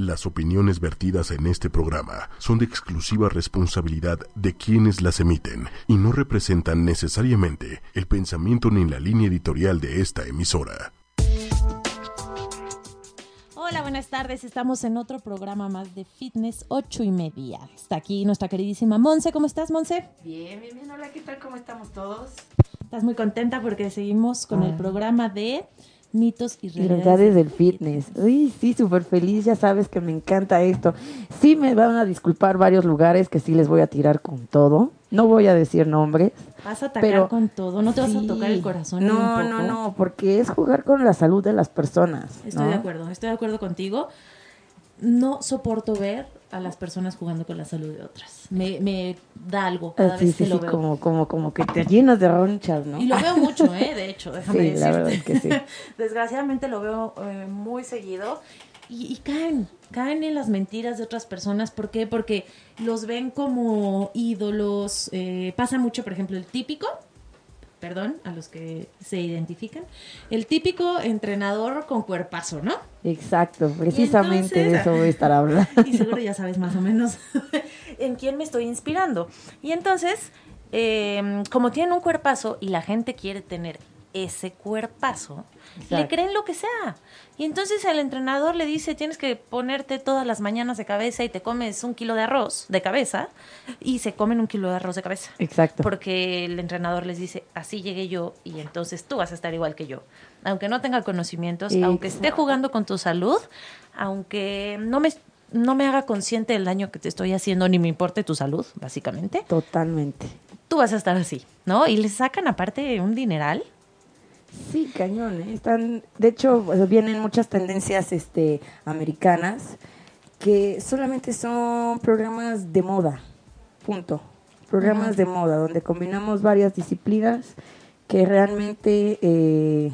Las opiniones vertidas en este programa son de exclusiva responsabilidad de quienes las emiten y no representan necesariamente el pensamiento ni la línea editorial de esta emisora. Hola, buenas tardes. Estamos en otro programa más de Fitness 8 y media. Está aquí nuestra queridísima Monse. ¿Cómo estás, Monse? Bien, bien, bien. Hola, ¿qué tal? ¿Cómo estamos todos? Estás muy contenta porque seguimos con el programa de mitos y realidades, realidades del fitness. Uy, sí, súper feliz, ya sabes que me encanta esto. Sí me van a disculpar varios lugares que sí les voy a tirar con todo. No voy a decir nombres. Vas a atacar con todo, no te vas a tocar el corazón. No, no, no, porque es jugar con la salud de las personas. Estoy de acuerdo, estoy de acuerdo contigo. No soporto ver a las personas jugando con la salud de otras. Me, me da algo cada vez que lo veo. Como, como, como que te llenas de ronchas, ¿no? Y lo veo mucho, ¿eh? De hecho, déjame sí, decirte. La verdad es que sí. Desgraciadamente lo veo eh, muy seguido. Y, y, caen, caen en las mentiras de otras personas. ¿Por qué? Porque los ven como ídolos. Eh, pasa mucho, por ejemplo, el típico perdón, a los que se identifican, el típico entrenador con cuerpazo, ¿no? Exacto, precisamente de eso voy a estar hablando. Y seguro ya sabes más o menos en quién me estoy inspirando. Y entonces, eh, como tienen un cuerpazo y la gente quiere tener ese cuerpazo, Exacto. le creen lo que sea. Y entonces el entrenador le dice, tienes que ponerte todas las mañanas de cabeza y te comes un kilo de arroz de cabeza y se comen un kilo de arroz de cabeza. Exacto. Porque el entrenador les dice, así llegué yo y entonces tú vas a estar igual que yo. Aunque no tenga conocimientos, Exacto. aunque esté jugando con tu salud, aunque no me, no me haga consciente del daño que te estoy haciendo ni me importe tu salud, básicamente. Totalmente. Tú vas a estar así, ¿no? Y le sacan aparte un dineral. Sí, cañón. ¿eh? Están, de hecho, vienen muchas tendencias este, americanas que solamente son programas de moda, punto. Programas uh -huh. de moda, donde combinamos varias disciplinas que realmente eh,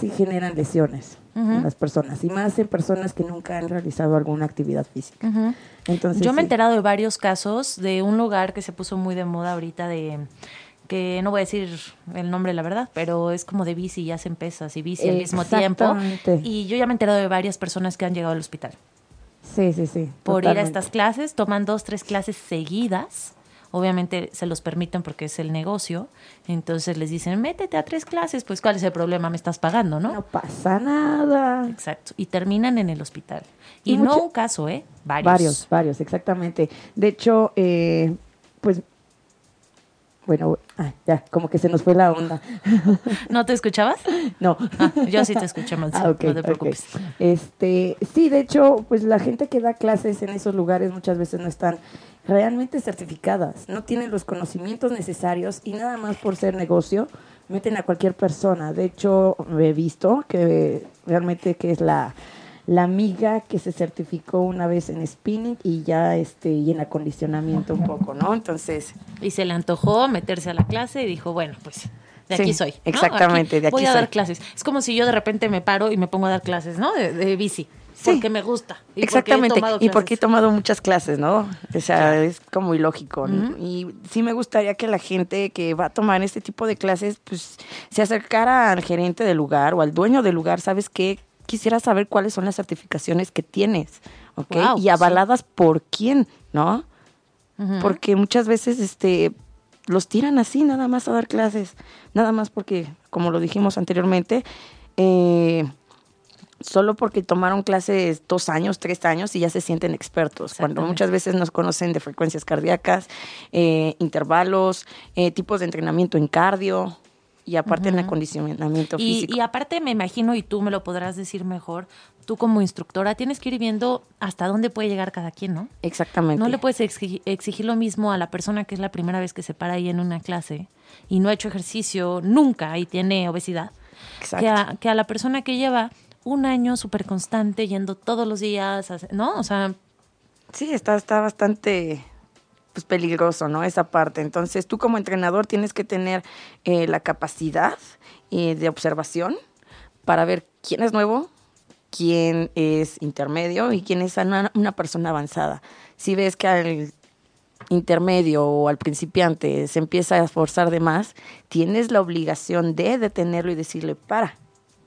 sí generan lesiones uh -huh. en las personas, y más en personas que nunca han realizado alguna actividad física. Uh -huh. Entonces, Yo me he enterado de varios casos de un lugar que se puso muy de moda ahorita de que no voy a decir el nombre, la verdad, pero es como de bici y hacen pesas y bici al mismo tiempo. Y yo ya me he enterado de varias personas que han llegado al hospital. Sí, sí, sí. Por totalmente. ir a estas clases, toman dos, tres clases seguidas. Obviamente se los permiten porque es el negocio. Entonces les dicen, métete a tres clases. Pues, ¿cuál es el problema? Me estás pagando, ¿no? No pasa nada. Exacto. Y terminan en el hospital. Y, y no mucho... un caso, ¿eh? Varios. Varios, varios, exactamente. De hecho, eh, pues bueno, ah, ya, como que se nos fue la onda. ¿No te escuchabas? No. Ah, yo sí te escuché mal, ah, okay, no te preocupes. Okay. Este, sí, de hecho, pues la gente que da clases en esos lugares muchas veces no están realmente certificadas, no tienen los conocimientos necesarios y nada más por ser negocio meten a cualquier persona. De hecho, he visto que realmente que es la la amiga que se certificó una vez en spinning y ya este y en acondicionamiento un poco, ¿no? Entonces, y se le antojó meterse a la clase y dijo, bueno, pues de aquí soy. ¿no? Exactamente, aquí de aquí voy a soy. dar clases. Es como si yo de repente me paro y me pongo a dar clases, ¿no? De, de bici. Sí. Porque me gusta. Y Exactamente. Porque y porque he tomado muchas clases, ¿no? O sea, es como ilógico. ¿no? Uh -huh. Y sí me gustaría que la gente que va a tomar este tipo de clases, pues se acercara al gerente del lugar o al dueño del lugar, ¿sabes qué? Quisiera saber cuáles son las certificaciones que tienes, ¿ok? Wow, y avaladas sí. por quién, ¿no? Uh -huh. Porque muchas veces este, los tiran así, nada más a dar clases, nada más porque, como lo dijimos anteriormente, eh, solo porque tomaron clases dos años, tres años y ya se sienten expertos, cuando muchas veces nos conocen de frecuencias cardíacas, eh, intervalos, eh, tipos de entrenamiento en cardio, y aparte uh -huh. en acondicionamiento y, físico. Y aparte me imagino, y tú me lo podrás decir mejor, tú como instructora tienes que ir viendo hasta dónde puede llegar cada quien, ¿no? Exactamente. No le puedes exigir, exigir, lo mismo a la persona que es la primera vez que se para ahí en una clase y no ha hecho ejercicio nunca y tiene obesidad, que a, que a, la persona que lleva un año súper constante yendo todos los días, ¿no? O sea... Sí, está, está bastante pues peligroso, ¿no? Esa parte. Entonces, tú como entrenador tienes que tener eh, la capacidad eh, de observación para ver quién es nuevo, quién es intermedio y quién es una, una persona avanzada. Si ves que al intermedio o al principiante se empieza a esforzar de más, tienes la obligación de detenerlo y decirle, para,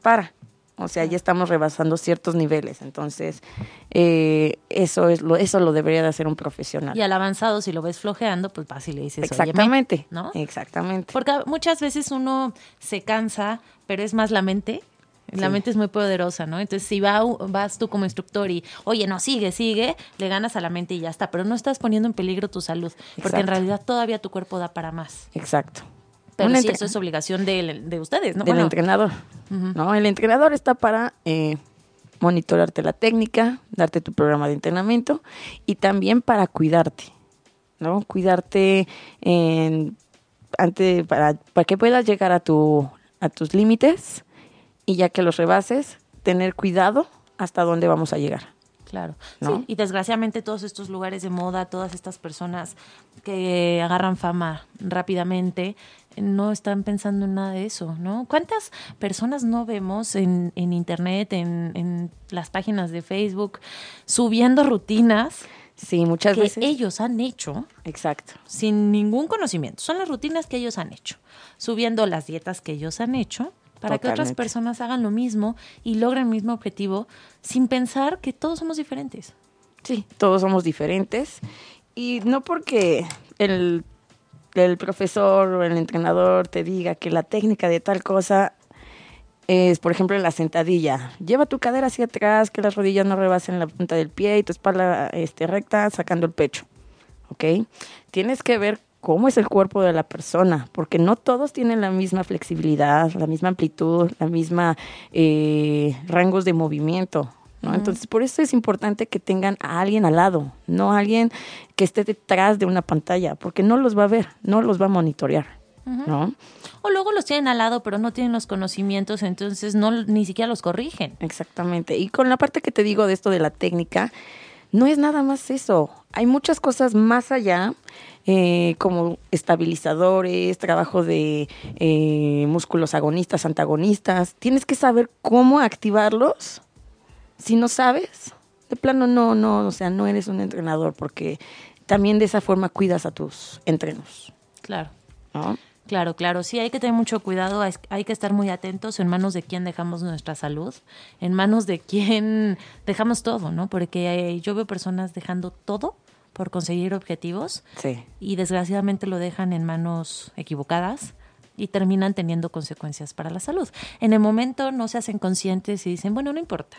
para, O sea, ya estamos rebasando ciertos niveles. Entonces, eh, eso es lo, eso lo debería de hacer un profesional. Y al avanzado, si lo ves flojeando, pues vas y le dices, Exactamente. ¿no? Exactamente. Porque muchas veces uno se cansa, pero es más la mente. La Sí. mente es muy poderosa, ¿no? Entonces, si va, vas tú como instructor y, oye, no, sigue, sigue, le ganas a la mente y ya está. Pero no estás poniendo en peligro tu salud, porque en realidad todavía tu cuerpo da para más. Exacto. Pero sí, eso es obligación de, de ustedes, ¿no? del Bueno, entrenador. ¿no? El entrenador está para eh, monitorarte la técnica, darte tu programa de entrenamiento y también para cuidarte, ¿no? Cuidarte en, ante, para, para que puedas llegar a, tu, a tus límites y ya que los rebases, tener cuidado hasta dónde vamos a llegar. Claro. ¿no? Sí, y desgraciadamente todos estos lugares de moda, todas estas personas que agarran fama rápidamente, no están pensando en nada de eso, ¿no? ¿Cuántas personas no vemos en, en internet, en, en las páginas de Facebook, subiendo rutinas Sí, muchas que veces. ellos han hecho Exacto. sin ningún conocimiento? Son las rutinas que ellos han hecho, subiendo las dietas que ellos han hecho para que otras personas hagan lo mismo y logren el mismo objetivo sin pensar que todos somos diferentes. Sí, todos somos diferentes. Y no porque el, el profesor o el entrenador te diga que la técnica de tal cosa es, por ejemplo, la sentadilla. Lleva tu cadera hacia atrás, que las rodillas no rebasen la punta del pie y tu espalda este, recta, sacando el pecho. ¿Ok? Tienes que ver cómo es el cuerpo de la persona, porque no todos tienen la misma flexibilidad, la misma amplitud, la misma eh, rangos de movimiento. ¿no? Entonces, por eso es importante que tengan a alguien al lado, no a alguien que esté detrás de una pantalla, porque no los va a ver, no los va a monitorear. ¿no? O luego los tienen al lado, pero no tienen los conocimientos, entonces no ni siquiera los corrigen. Exactamente. Y con la parte que te digo de esto de la técnica, no es nada más eso. Hay muchas cosas más allá, eh, como estabilizadores, trabajo de eh, músculos agonistas, antagonistas. Tienes que saber cómo activarlos. Si no sabes, de plano no, no, o sea, no eres un entrenador, porque también de esa forma cuidas a tus entrenos. Claro. ¿no? Claro, claro, sí, hay que tener mucho cuidado, hay, que estar muy atentos en manos de quién dejamos nuestra salud, en manos de quién dejamos todo, ¿no? Porque eh, yo veo personas dejando todo por conseguir objetivos Sí. y desgraciadamente lo dejan en manos equivocadas y terminan teniendo consecuencias para la salud. En el momento no se hacen conscientes y dicen, bueno, no importa.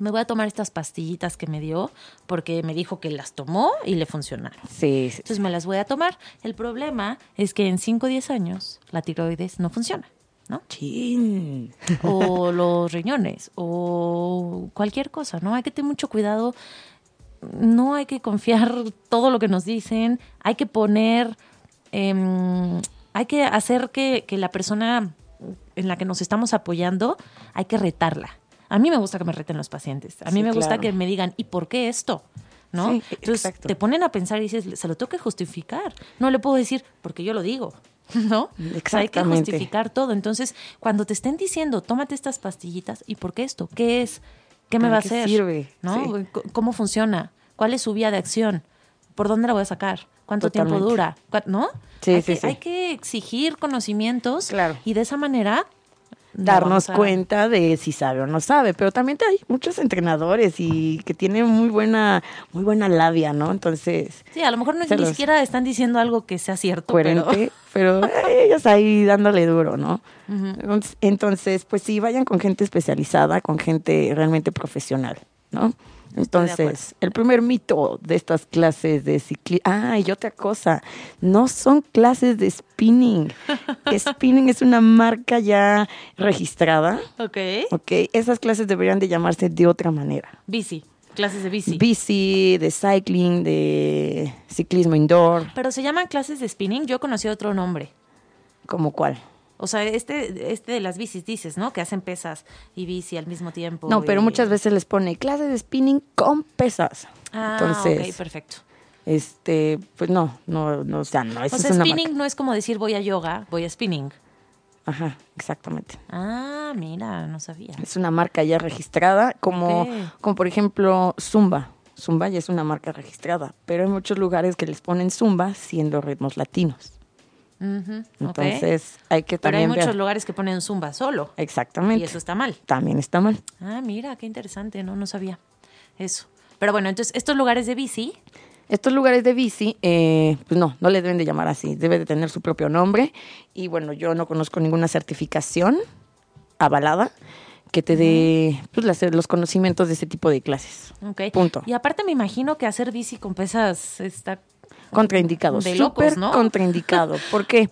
Me voy a tomar estas pastillitas que me dio porque me dijo que las tomó y le funcionaron. Sí, sí. Entonces me las voy a tomar. El problema es que en 5 o 10 años la tiroides no funciona, ¿no? Chin. O los riñones, o cualquier cosa, ¿no? Hay que tener mucho cuidado. No hay que confiar todo lo que nos dicen. Hay que poner, em, hay que hacer que, que la persona en la que nos estamos apoyando, hay que retarla. A mí me gusta que me reten los pacientes. A mí Sí, me gusta claro. que me digan, ¿y por qué esto? ¿No? Sí, Entonces exacto. te ponen a pensar y dices, se lo tengo que justificar. No le puedo decir, porque yo lo digo. ¿No? Sea, hay que Exactamente. justificar todo. Entonces, cuando te estén diciendo, tómate estas pastillitas, ¿y por qué esto? ¿Qué es? ¿Qué me ¿Para va a hacer? sirve? ¿No? Sí. ¿Cómo funciona? ¿Cuál es su vía de acción? ¿Por dónde la voy a sacar? ¿Cuánto tiempo dura? ¿Cuá- ¿No? Sí, hay sí, que, sí. Hay que exigir conocimientos Claro. y de esa manera no darnos cuenta de si sabe o no sabe, pero también hay muchos entrenadores y que tienen muy buena muy buena labia, ¿no? Entonces, Sí, a lo mejor no, ni siquiera están diciendo algo que sea cierto, pero- coherente, pero, eh, ellos ahí dándole duro, ¿no? Entonces, pues sí, vayan con gente especializada, con gente realmente profesional, ¿no? Entonces, el primer mito de estas clases de ciclismo, ah, y otra cosa, no son clases de spinning. spinning es una marca ya registrada, Ok. ¿ok? Esas clases deberían de llamarse de otra manera. Bici, clases de bici. Bici, de cycling, de ciclismo indoor, pero se llaman clases de spinning. Yo conocí otro nombre. como cuál. O sea, este, este de las bicis dices, ¿no? Que hacen pesas y bici al mismo tiempo. No, pero muchas veces les pone clases de spinning con pesas. Ah, Entonces, ok, perfecto. este, pues no, no, no, o sea, no, eso O sea, es spinning no es como decir voy a yoga, voy a spinning. Ajá, exactamente. Ah, mira, no sabía. Es una marca ya registrada, como, como por ejemplo Zumba. Zumba ya es una marca registrada, pero hay muchos lugares que les ponen Zumba siendo ritmos latinos. Entonces hay que Pero hay también muchos ver. lugares que ponen zumba solo. Exactamente. Y eso está mal. También está mal. Ah, mira, qué interesante, no, no sabía eso. Pero bueno, entonces estos lugares de bici, Estos lugares de bici, eh, pues no, no le deben de llamar así, debe de tener su propio nombre. Y bueno, yo no conozco ninguna certificación avalada que te dé pues, las- los conocimientos de ese tipo de clases. ok. Punto. Y aparte me imagino que hacer bici con pesas está... Contraindicado, De locos, súper ¿no? contraindicado. Porque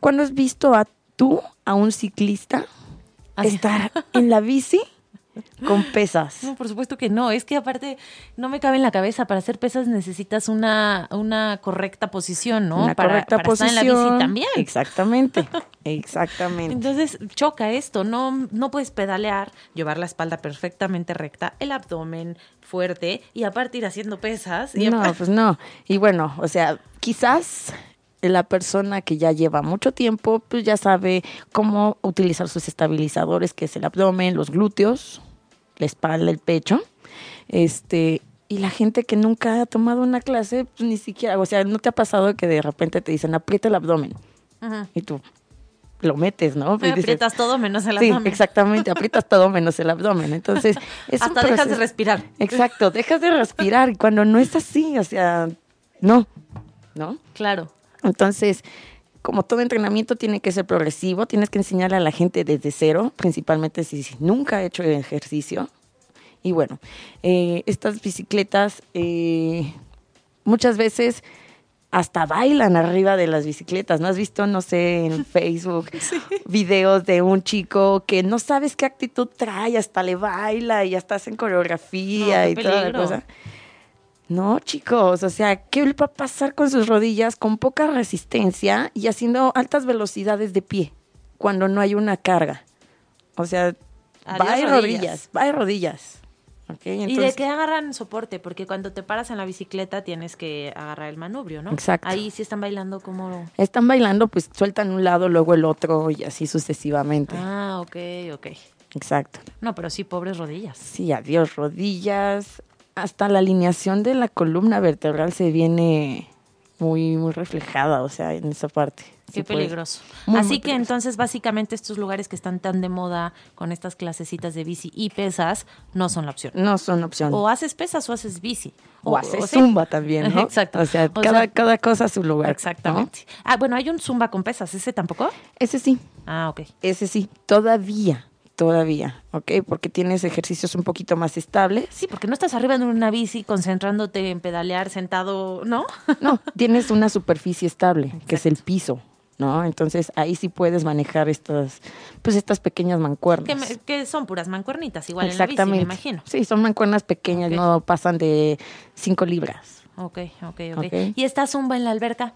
cuando has visto a tú, a un ciclista, Así. estar en la bici con pesas. No, por supuesto que no. Es que aparte no me cabe en la cabeza. Para hacer pesas necesitas una, una correcta posición, ¿no? Una para, correcta para posición. estar en la bici también. Exactamente, exactamente. Entonces choca esto, no, no puedes pedalear, llevar la espalda perfectamente recta, el abdomen fuerte y aparte ir haciendo pesas. Y No, pues no. Y bueno, o sea, quizás la persona que ya lleva mucho tiempo, pues ya sabe cómo utilizar sus estabilizadores, que es el abdomen, los glúteos, la espalda, el pecho. Este, y la gente que nunca ha tomado una clase, pues ni siquiera, o sea, ¿no te ha pasado que de repente te dicen aprieta el abdomen? Ujú. Y tú lo metes, ¿no? Me Y dices, aprietas todo menos el Sí, abdomen. exactamente, aprietas todo menos el abdomen. Entonces, es Hasta dejas de respirar. Exacto, dejas de respirar cuando no es así, o sea, no, ¿no? Claro. Entonces, como todo entrenamiento tiene que ser progresivo, tienes que enseñarle a la gente desde cero, principalmente si si nunca ha hecho ejercicio. Y bueno, eh, estas bicicletas eh, muchas veces hasta bailan arriba de las bicicletas. ¿No has visto, no sé, en Facebook videos de un chico que no sabes qué actitud trae, hasta le baila y hasta hacen coreografía No, y toda la cosa? No, chicos, o sea, ¿qué le va a pasar con sus rodillas con poca resistencia y haciendo altas velocidades de pie cuando no hay una carga? O sea, va de rodillas. va de rodillas. ¿Y de qué agarran soporte? Porque cuando te paras en la bicicleta tienes que agarrar el manubrio, ¿no? Exacto. Ahí sí están bailando como... Están bailando, pues sueltan un lado, luego el otro y así sucesivamente. Ah, ok, ok. Exacto. No, pero sí, pobres rodillas. Sí, adiós rodillas. Hasta la alineación de la columna vertebral se viene muy, muy reflejada, o sea, en esa parte. Qué Sí, peligroso. muy, muy Así que peligroso. entonces básicamente estos lugares que están tan de moda con estas clasecitas de bici y pesas no son la opción. No son opción. O haces pesas o haces bici. O, hace sí. zumba también, ¿no? Exacto. O sea, O cada, sea, cada cosa a su lugar. ¿no? Exactamente. Ah, bueno, hay un zumba con pesas. ¿Ese tampoco? Ese sí, Ah, ok. ese sí, todavía, todavía, ¿ok? Porque tienes ejercicios un poquito más estables. Sí, porque no estás arriba de una bici concentrándote en pedalear sentado, ¿no? No, tienes una superficie estable, que es el piso, ¿no? Entonces ahí sí puedes manejar estas, pues estas pequeñas mancuernas. que, son puras mancuernitas, igual en la bici, Exactamente. me imagino. Sí, son mancuernas pequeñas, no pasan de 5 libras. Ok, ok, ok. Ok. ¿Y esta zumba en la alberca?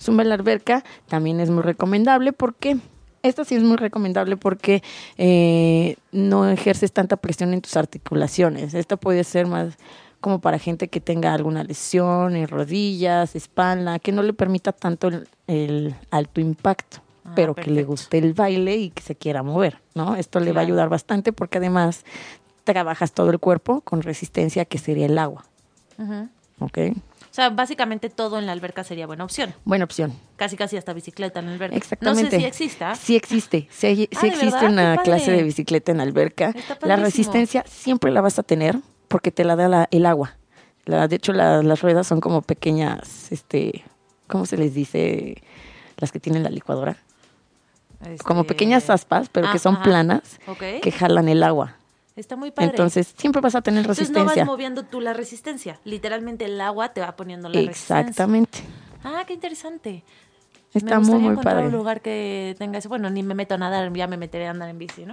Zumba en la alberca también es muy recomendable porque esta sí es muy recomendable porque eh, no ejerces tanta presión en tus articulaciones. Esta puede ser más como para gente que tenga alguna lesión en rodillas, espalda, que no le permita tanto el, el alto impacto, Ah, pero que le guste el baile y que se quiera mover, ¿no? Esto le va a ayudar bastante porque además trabajas todo el cuerpo con resistencia que sería el agua, Ujú. ¿ok? O sea, básicamente todo en la alberca sería buena opción. Buena opción. Casi, casi hasta bicicleta en la alberca. Exactamente. No sé si exista. Sí existe. Sí, hay- Ah, sí ¿de existe verdad? una clase de bicicleta en alberca. Está La resistencia siempre la vas a tener porque te la da la- el agua. La- de hecho, la- las ruedas son como pequeñas, este, ¿cómo se les dice? Las que tienen la licuadora. Como Este, pequeñas aspas, pero ah, que son ajá. planas, que jalan el agua. Está muy padre. Entonces, siempre vas a tener Entonces no resistencia. vas moviendo tú la resistencia. Literalmente el agua te va poniendo la resistencia. Exactamente. Ah, qué interesante. Está me muy, muy encontrar padre. un lugar que tenga eso. Bueno, ni me meto a nadar, ya me meteré a andar en bici, ¿no?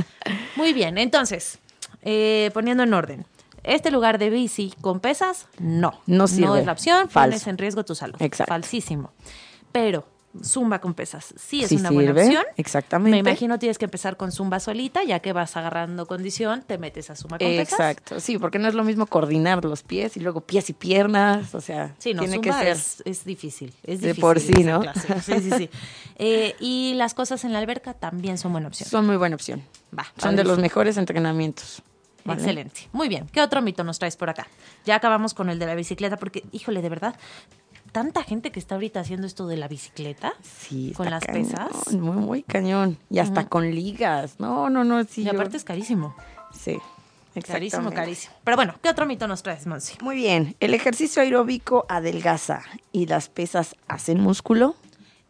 muy bien, entonces, eh, poniendo en orden. Este lugar de bici con pesas, no. No sirve. es la opción, Falso. pones en riesgo tu salud. Exacto. Falsísimo. Pero zumba con pesas sí es Sí una buena opción. exactamente. Me imagino tienes que empezar con zumba solita, ya que vas agarrando condición, te metes a zumba con pesas. Exacto, sí, porque no es lo mismo coordinar los pies y luego pies y piernas, o sea, Sí, no, tiene que ser es, es difícil. Es De difícil por sí, ¿no? clase. Sí, sí, sí. Eh, y las cosas en la alberca también son buena opción. Son muy buena opción. Va, Son de los mejores entrenamientos. ¿vale? Excelente. Muy bien. ¿Qué otro mito nos traes por acá? Ya acabamos con el de la bicicleta porque, híjole, de verdad, tanta gente que está ahorita haciendo esto de la bicicleta. Sí, con las cañón, pesas. Muy, muy cañón. Y hasta con ligas. No, no, no. Sí, y yo- aparte es carísimo. Sí. Carísimo, carísimo. Pero bueno, ¿qué otro mito nos traes, Monsi? Muy bien. El ejercicio aeróbico adelgaza y las pesas hacen músculo.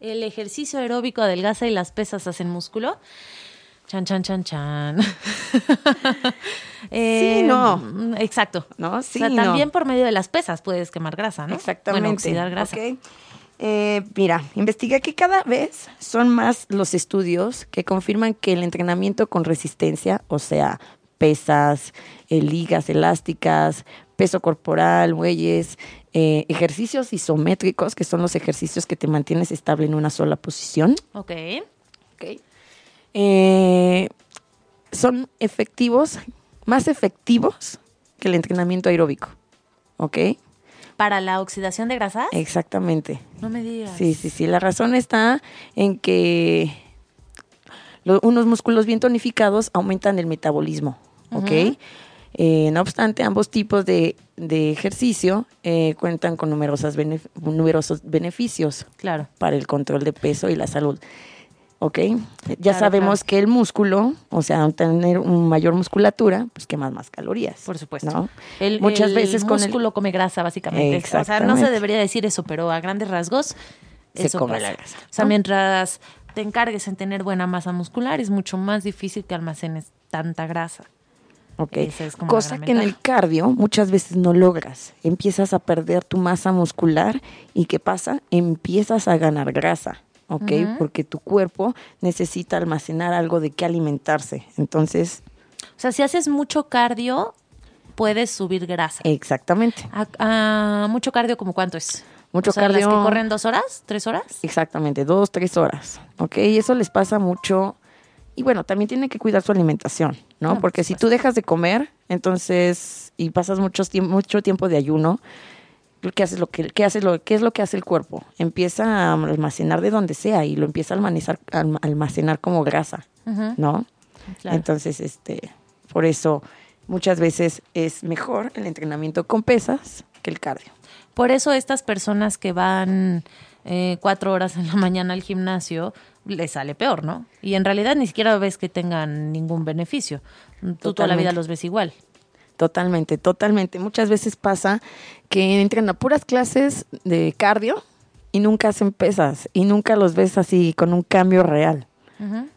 El ejercicio aeróbico adelgaza y las pesas hacen músculo. Chan, chan, chan, chan. Eh, no. Exacto. ¿No? Sí, o sea, no. también por medio de las pesas puedes quemar grasa, ¿no? Exactamente. Bueno, oxidar grasa. Ok. Eh, mira, investigué que cada vez son más los estudios que confirman que el entrenamiento con resistencia, o sea, pesas, eh, ligas elásticas, peso corporal, bueyes, eh, ejercicios isométricos, que son los ejercicios que te mantienes estable en una sola posición, Ok. Eh, son efectivos, más efectivos que el entrenamiento aeróbico. ¿Ok? ¿Para la oxidación de grasa? Exactamente. No me digas. Sí, sí, sí. La razón está en que lo- unos músculos bien tonificados aumentan el metabolismo, ¿ok? Eh, no obstante, ambos tipos de, de ejercicio eh, cuentan con numerosas benef- numerosos beneficios Claro. para el control de peso y la salud. ¿Ok? Ya Claro, sabemos claro. que el músculo, o sea, tener un mayor musculatura, pues quema más calorías. Por supuesto. ¿no? El, Muchas el veces con el- músculo come grasa, básicamente. O sea, no se debería decir eso, pero a grandes rasgos, Se eso come pasa. la grasa, O sea, mientras te encargues en tener buena masa muscular, es mucho más difícil que almacenes tanta grasa. Ok. Es Cosa que en el cardio muchas veces no logras. Empiezas a perder tu masa muscular y ¿qué pasa? Empiezas a ganar grasa, ¿ok? Porque tu cuerpo necesita almacenar algo de qué alimentarse. Entonces, O sea, si haces mucho cardio, puedes subir grasa. exactamente. A- a mucho cardio, ¿como cuánto es? Mucho O sea, ¿Las cardio- que corren dos horas? ¿Tres horas? Exactamente, dos, tres horas, ¿ok? Y eso les pasa mucho. Y bueno, también tienen que cuidar su alimentación, ¿no? Ah, por Porque si tú dejas de comer, entonces, y pasas tiemp- mucho tiempo de ayuno, ¿qué, haces lo que, qué, haces lo, ¿qué es lo que hace el cuerpo? Empieza a almacenar de donde sea y lo empieza a almacenar, alm- almacenar como grasa, ¿no? claro. Entonces, este, por eso muchas veces es mejor el entrenamiento con pesas que el cardio. Por eso estas personas que van eh, cuatro horas en la mañana al gimnasio, les sale peor, ¿no? Y en realidad ni siquiera ves que tengan ningún beneficio. Tú toda la vida los ves igual. Totalmente, totalmente. Muchas veces pasa que entran a puras clases de cardio y nunca hacen pesas y nunca los ves así con un cambio real.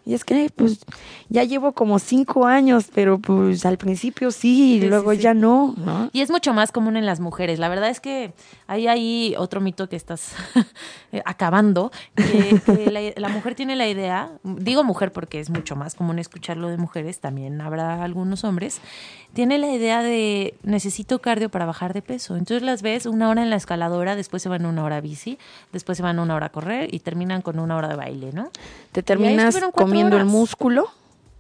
Y es que, pues, ya llevo como cinco años, pero pues al principio sí, y Sí, luego sí, sí. ya no, ¿no? Y es mucho más común en las mujeres. La verdad es que hay ahí otro mito que estás eh, acabando, que, que la, la mujer tiene la idea, digo mujer porque es mucho más común escucharlo de mujeres, también habrá algunos hombres, tiene la idea de necesito cardio para bajar de peso. Entonces las ves una hora en la escaladora, después se van una hora a bici, después se van una hora a correr y terminan con una hora de baile, ¿no? Te terminas comiendo el músculo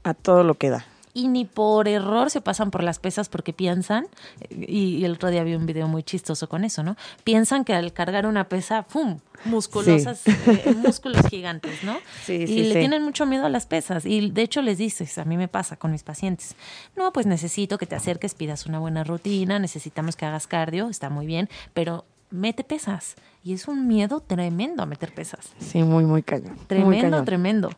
a todo lo que da. y ni por error se pasan por las pesas porque piensan, y, y el otro día vi un video muy chistoso con eso, ¿no? Piensan que al cargar una pesa, ¡pum! Musculosas, eh, músculos gigantes, ¿no? Sí, y sí, le sí. tienen mucho miedo a las pesas. Y de hecho les dices, a mí me pasa con mis pacientes, no, pues necesito que te acerques, pidas una buena rutina, necesitamos que hagas cardio, está muy bien, pero mete pesas. Y es un miedo tremendo a meter pesas. Sí, muy, muy cañón. muy Tremendo, cañón. tremendo.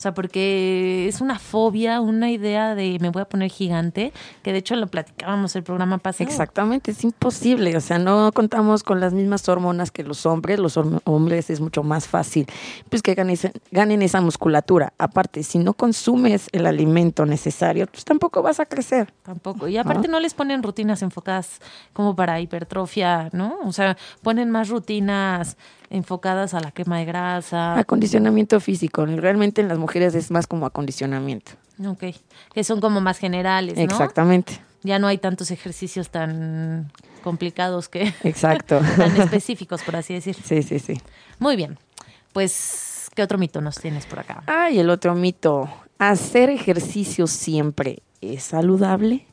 O sea, porque es una fobia, una idea de me voy a poner gigante, que de hecho lo platicábamos el programa pasado. Exactamente, es imposible, o sea, no contamos con las mismas hormonas que los hombres, los hombres es mucho más fácil, pues que ganen, ganen esa musculatura. Aparte, si no consumes el alimento necesario, pues tampoco vas a crecer. Tampoco. Y aparte no les ponen rutinas enfocadas como para hipertrofia, ¿no? O sea, ponen más rutinas enfocadas a la quema de grasa. Acondicionamiento físico, realmente en las mujeres es más como acondicionamiento. Ok. Que son como más generales, ¿no? Exactamente, Ya no hay tantos ejercicios tan complicados que exacto. tan específicos, por así decir. sí, sí, sí. Muy bien. Pues, ¿qué otro mito nos tienes por acá? Ah, y el otro mito, ¿hacer ejercicio siempre es saludable?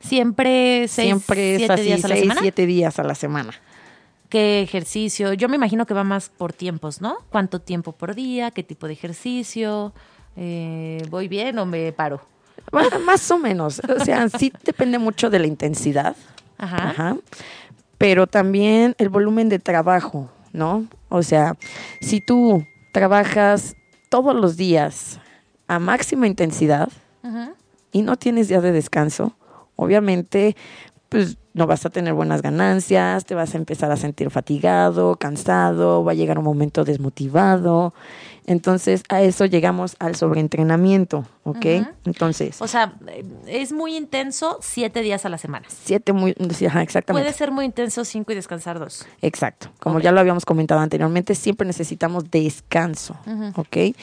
Siempre seis, siempre es siete así, días a la seis, semana. siete días a la semana. ¿Qué ejercicio? Yo me imagino que va más por tiempos, ¿no? ¿Cuánto tiempo por día? ¿Qué tipo de ejercicio? Eh, ¿Voy bien o me paro? Bueno, más o menos. O sea, sí depende mucho de la intensidad. Ajá. Ajá. Pero también el volumen de trabajo, ¿no? O sea, si tú trabajas todos los días a máxima intensidad y no tienes días de descanso, obviamente pues no vas a tener buenas ganancias, te vas a empezar a sentir fatigado, cansado, va a llegar un momento desmotivado. Entonces, a eso llegamos al sobreentrenamiento, ¿ok? Entonces. O sea, es muy intenso siete días a la semana. Siete muy, exactamente. Puede ser muy intenso cinco y descansar dos. Exacto. Como ya lo habíamos comentado anteriormente, siempre necesitamos descanso, ¿ok?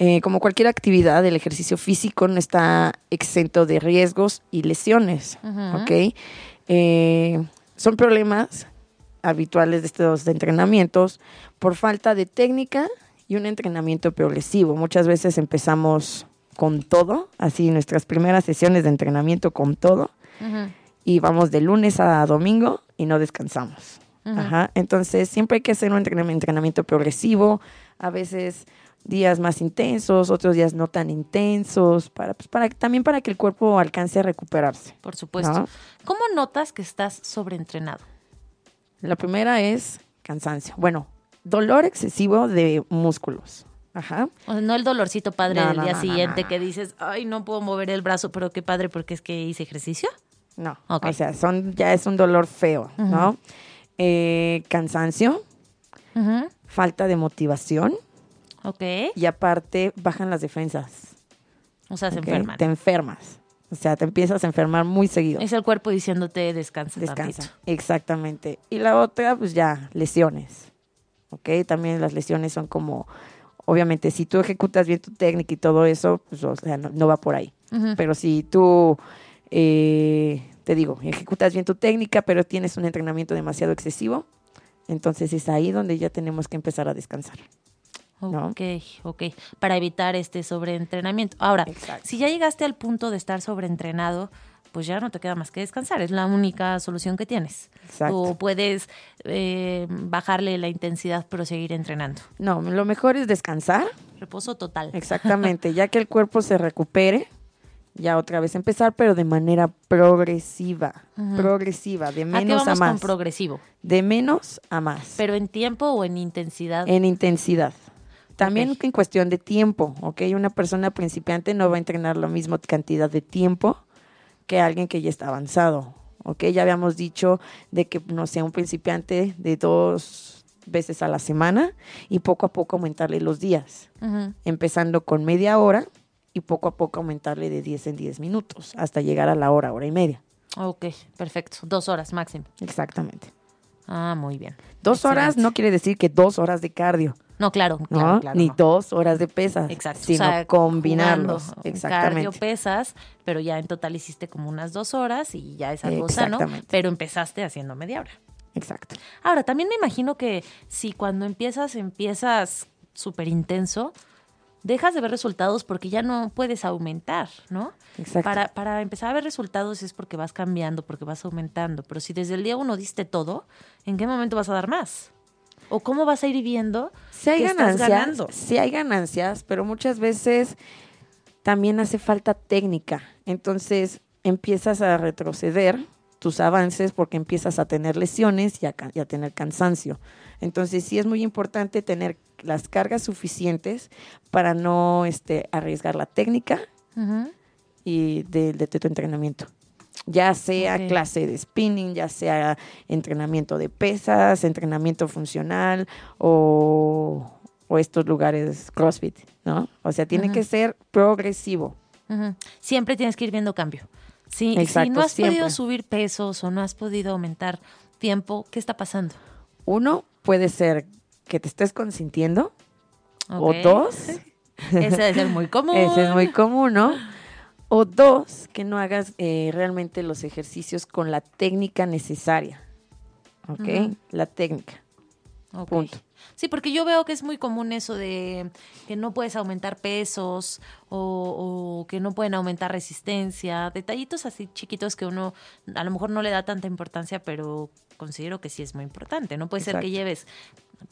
Eh, como cualquier actividad, el ejercicio físico no está exento de riesgos y lesiones, ¿ok? Eh, son problemas habituales de estos entrenamientos por falta de técnica y un entrenamiento progresivo. Muchas veces empezamos con todo, así nuestras primeras sesiones de entrenamiento con todo, y vamos de lunes a domingo y no descansamos. Entonces, siempre hay que hacer un entrenamiento progresivo, a veces días más intensos, otros días no tan intensos, para, pues, para también para que el cuerpo alcance a recuperarse. Por supuesto. ¿Cómo notas que estás sobreentrenado? La primera es cansancio. Bueno, dolor excesivo de músculos. Ajá. no el dolorcito padre del día siguiente que dices, ay, no puedo mover el brazo, pero qué padre porque es que hice ejercicio. No, o sea, son, ya es un dolor feo, ¿no? Eh, cansancio, falta de motivación, Ok. Y aparte bajan las defensas. O sea, se enferman. Te enfermas. O sea, te empiezas a enfermar muy seguido. Es el cuerpo diciéndote descansa. Descansa. Exactamente. Y la otra, pues ya, lesiones. ¿Ok? También las lesiones son como, obviamente, si tú ejecutas bien tu técnica y todo eso, pues, o sea, no, va por ahí. Pero si tú, eh, te digo, ejecutas bien tu técnica, pero tienes un entrenamiento demasiado excesivo, entonces es ahí donde ya tenemos que empezar a descansar. Ok, ok, para evitar este sobreentrenamiento. Ahora, si ya llegaste al punto de estar sobreentrenado, pues ya no te queda más que descansar, es la única solución que tienes. Exacto. O puedes eh, bajarle la intensidad pero seguir entrenando. No, lo mejor es descansar. Reposo total. Exactamente, ya que el cuerpo se recupere, ya otra vez empezar, pero de manera progresiva, progresiva, de menos ¿A, a más. Con progresivo. De menos a más. Pero en tiempo o en intensidad. En intensidad. También en cuestión de tiempo, ¿ok? Una persona principiante no va a entrenar la misma cantidad de tiempo que alguien que ya está avanzado, ¿ok? Ya habíamos dicho de que, no sea un principiante de dos veces a la semana y poco a poco aumentarle los días, empezando con media hora y poco a poco aumentarle de 10 en 10 minutos hasta llegar a la hora, hora y media. Ok, perfecto. Dos horas máximo. Exactamente. Ah, muy bien. Dos horas no quiere decir que dos horas de cardio. No, claro, claro, Ni dos horas de pesas. Exacto. Sino combinarlos. Exactamente. Cardio pesas, pero ya en total hiciste como unas dos horas y ya es algo sano. Pero empezaste haciendo media hora. Exacto. Ahora, también me imagino que si cuando empiezas, empiezas súper intenso, dejas de ver resultados porque ya no puedes aumentar, ¿no? Exacto. Para, para empezar a ver resultados es porque vas cambiando, porque vas aumentando. Pero si desde el día uno diste todo, ¿en qué momento vas a dar más? ¿O cómo vas a ir viendo si hay ganancias, Si hay ganancias, pero muchas veces también hace falta técnica. Entonces empiezas a retroceder tus avances porque empiezas a tener lesiones y a, tener cansancio. Entonces sí es muy importante tener las cargas suficientes para no este, arriesgar la técnica y de, de, tu entrenamiento ya sea clase de spinning, ya sea entrenamiento de pesas, entrenamiento funcional o, estos lugares CrossFit, ¿no? O sea, tiene que ser progresivo. Siempre tienes que ir viendo cambio. si no has podido subir pesos o no has podido aumentar tiempo, ¿qué está pasando? Uno puede ser que te estés consintiendo. O dos. Ese ser muy común. Ese es muy común, ¿no? O dos, que no hagas eh, realmente los ejercicios con la técnica necesaria. ¿Ok? La técnica. Punto. Sí, porque yo veo que es muy común eso de que no puedes aumentar pesos o, que no pueden aumentar resistencia, detallitos así chiquitos que uno a lo mejor no le da tanta importancia, pero considero que sí es muy importante. No puede ser que lleves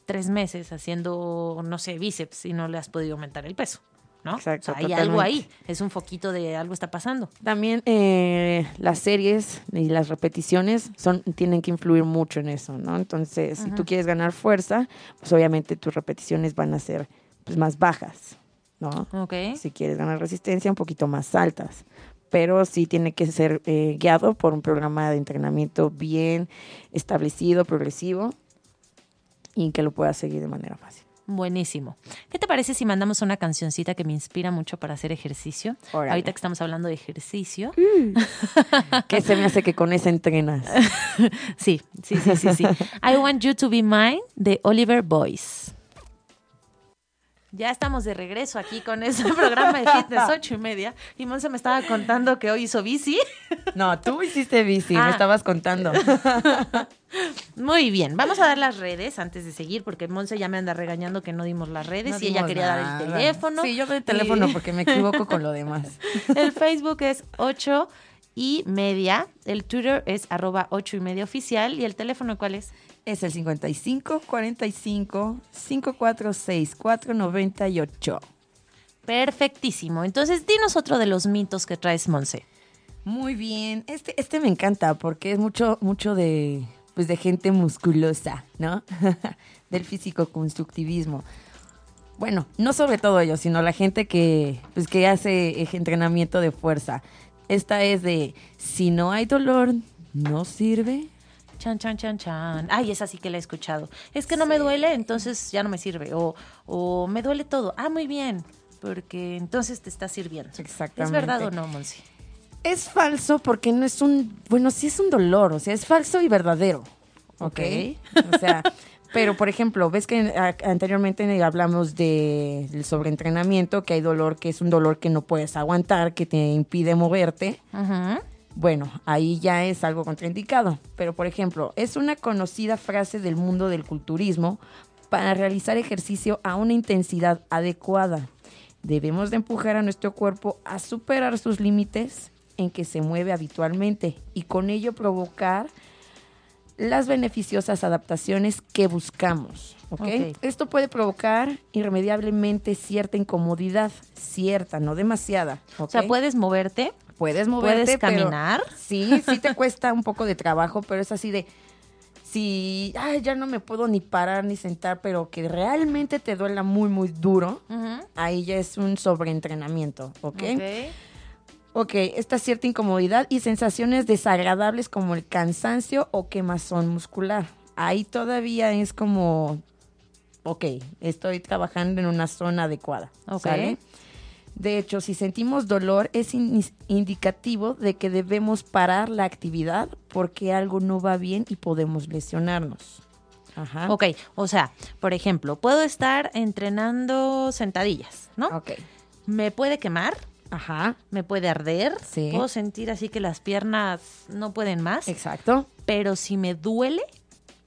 tres meses haciendo, no sé, bíceps y no le has podido aumentar el peso. ¿No? Exacto, O sea, hay algo ahí, es un foquito de algo está pasando. También eh, las series y las repeticiones son tienen que influir mucho en eso, ¿no? Entonces, si tú quieres ganar fuerza, pues obviamente tus repeticiones van a ser pues, más bajas, ¿no? Si quieres ganar resistencia, un poquito más altas. Pero sí tiene que ser eh, guiado por un programa de entrenamiento bien establecido, progresivo, y que lo puedas seguir de manera fácil. Buenísimo. ¿Qué te parece si mandamos una cancioncita que me inspira mucho para hacer ejercicio? Órale. Ahorita que estamos hablando de ejercicio. ¿Qué se me hace que con esa entrenas? Sí, sí, sí, sí, sí. I Want You to Be Mine de Oliver Boyce. Ya estamos de regreso aquí con ese programa de fitness ocho y media. Y Monse me estaba contando que hoy hizo bici. No, tú hiciste bici, Ah. me estabas contando. Muy bien, vamos a dar las redes antes de seguir, porque Monse ya me anda regañando que no dimos las redes No y ella quería dar el teléfono. Sí, yo doy el teléfono porque me equivoco con lo demás. El Facebook es 8 y media, el Twitter es arroba 8 y media oficial y el teléfono ¿cuál es? Es el 55 45 546 498. Perfectísimo. Entonces, dinos otro de los mitos que traes, Monse. Muy bien. Este, este me encanta porque es mucho, mucho de, pues de gente musculosa, ¿no? Del físico constructivismo. Bueno, no sobre todo ellos, sino la gente que, pues, que hace entrenamiento de fuerza. Esta es de, si no hay dolor, no sirve. Chan, chan, chan, chan. Ay, esa sí que la he escuchado. Es que no me duele, entonces ya no me sirve. O, o me duele todo. Ah, muy bien. Porque entonces te está sirviendo. Exactamente. ¿Es verdad o no, Monse? Es falso porque no es un, bueno, sí es un dolor, o sea, es falso y verdadero. ¿Ok? O sea, pero por ejemplo, ves que a- anteriormente hablamos de, del sobreentrenamiento, que hay dolor que es un dolor que no puedes aguantar, que te impide moverte. Ujú. Bueno, ahí ya es algo contraindicado. Pero, por ejemplo, es una conocida frase del mundo del culturismo para realizar ejercicio a una intensidad adecuada. Debemos de empujar a nuestro cuerpo a superar sus límites en que se mueve habitualmente y con ello provocar las beneficiosas adaptaciones que buscamos. ¿ok? Ok. Esto puede provocar irremediablemente cierta incomodidad, cierta, no demasiada. O sea, puedes moverte, Puedes moverte, puedes pero- caminar. sí, sí te cuesta un poco de trabajo, pero es así de si ay, ya no me puedo ni parar ni sentar, pero que realmente te duela muy muy duro, ahí ya es un sobreentrenamiento, ¿ok? Ok. Ok, esta cierta incomodidad y sensaciones desagradables como el cansancio o quemazón muscular. Ahí todavía es como, ok, estoy trabajando en una zona adecuada. Ok. ¿sale? De hecho, si sentimos dolor, es in- indicativo de que debemos parar la actividad porque algo no va bien y podemos lesionarnos. Ajá. Ok, o sea, por ejemplo, puedo estar entrenando sentadillas, ¿no? Ok. Me puede quemar, Ajá. me puede arder, Sí. puedo sentir así que las piernas no pueden más, Exacto. pero si me duele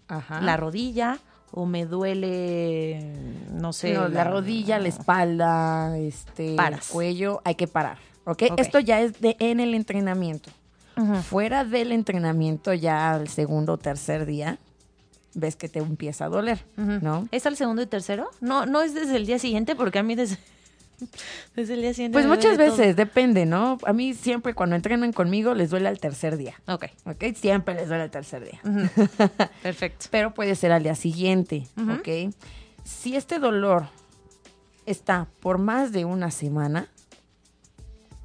Ajá. la rodilla o me duele, no sé, No, la rodilla, la espalda, este, Paras. el cuello, hay que parar. ¿ok? Esto ya es de en el entrenamiento. Fuera del entrenamiento, ya al segundo o tercer día, ves que te empieza a doler. ¿no? ¿Es al segundo y tercero? No, no es desde el día siguiente, porque a mí desde, desde el día siguiente. Pues muchas veces, depende, ¿no? A mí siempre cuando entrenan conmigo les duele al tercer día. Ok, ¿ok? Siempre les duele al tercer día. perfecto. Pero puede ser al día siguiente. ¿ok? Si este dolor está por más de una semana,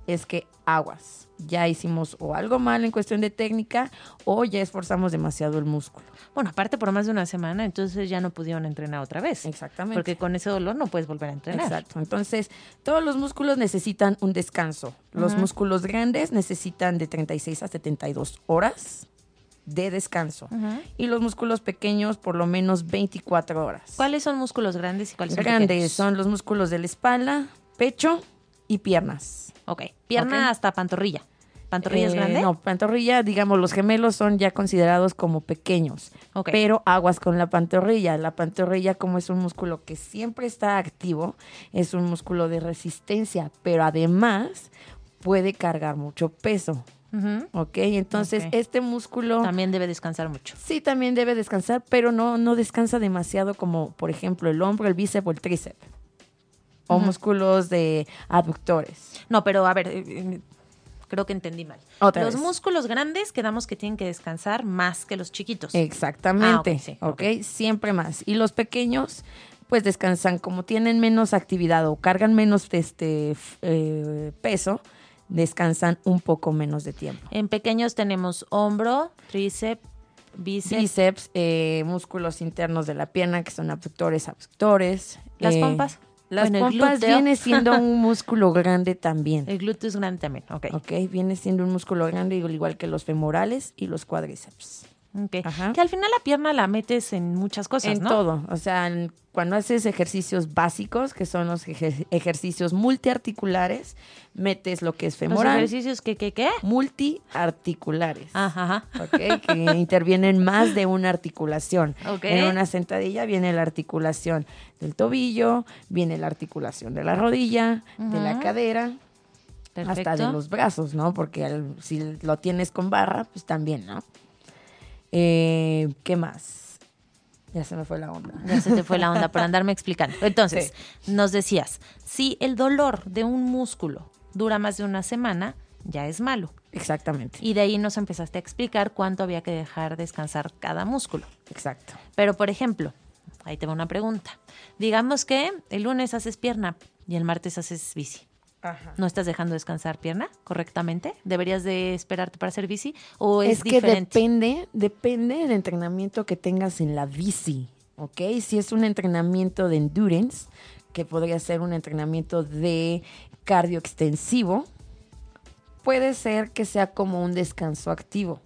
es que aguas. Ya hicimos o algo mal en cuestión de técnica o ya esforzamos demasiado el músculo. Bueno, aparte por más de una semana, entonces ya no pudieron entrenar otra vez. Exactamente. Porque con ese dolor no puedes volver a entrenar. Exacto. Entonces, todos los músculos necesitan un descanso. Los músculos grandes necesitan de 36 a 72 horas de descanso. Ujú. Y los músculos pequeños por lo menos 24 horas. ¿Cuáles son músculos grandes y cuáles son Grandes pequeños? son los músculos de la espalda, pecho y piernas. Ok, pierna hasta pantorrilla. ¿Pantorrilla es Eh, grande? No, pantorrilla, digamos, los gemelos son ya considerados como pequeños. Pero aguas con la pantorrilla. La pantorrilla, como es un músculo que siempre está activo, es un músculo de resistencia, pero además puede cargar mucho peso. Ujú. ¿Ok? Entonces, este músculo También debe descansar mucho. sí también debe descansar, pero no, no descansa demasiado como, por ejemplo, el hombro, el bíceps o el tríceps. o músculos de abductores. No, pero a ver, eh, eh, creo que entendí mal. Otra los vez. músculos grandes quedamos que tienen que descansar más que los chiquitos. Exactamente. Ah, ok, sí, ok, siempre más. Y los pequeños, pues descansan, como tienen menos actividad o cargan menos este eh, peso, descansan un poco menos de tiempo. En pequeños tenemos hombro, tríceps, bíceps, Bíceps, eh, músculos internos de la pierna, que son abductores, abductores. las eh, pompas. Las Bueno, pompas viene siendo un músculo grande también. El glúteo es grande también. Ok. Ok, viene siendo un músculo grande al igual que los femorales y los cuádriceps. Que al final la pierna la metes en muchas cosas, en ¿no? todo, o sea, cuando haces ejercicios básicos, que son los ejer- ejercicios multiarticulares, metes lo que es Los femoral, ejercicios que, que, qué? multiarticulares. Ajá, ajá. ¿ok? que intervienen más de una articulación. En una sentadilla viene la articulación del tobillo, viene la articulación de la rodilla, de la cadera, Perfecto. hasta de los brazos, ¿no? Porque si lo tienes con barra, pues también, ¿no? Eh, ¿Qué más? Ya se me fue la onda. Ya se te fue la onda por andarme explicando. Entonces, nos decías, si el dolor de un músculo dura más de una semana, ya es malo. Exactamente, Y de ahí nos empezaste a explicar cuánto había que dejar descansar cada músculo. exacto. Pero, por ejemplo, ahí te va una pregunta. Digamos que el lunes haces pierna y el martes haces bici. Ajá. ¿No estás dejando descansar pierna correctamente? ¿Deberías de esperarte para hacer bici? ¿O es, Es, que diferente? depende, depende del entrenamiento que tengas en la bici, ¿ok? Si es un entrenamiento de endurance, que podría ser un entrenamiento de cardio extensivo, puede ser que sea como un descanso activo.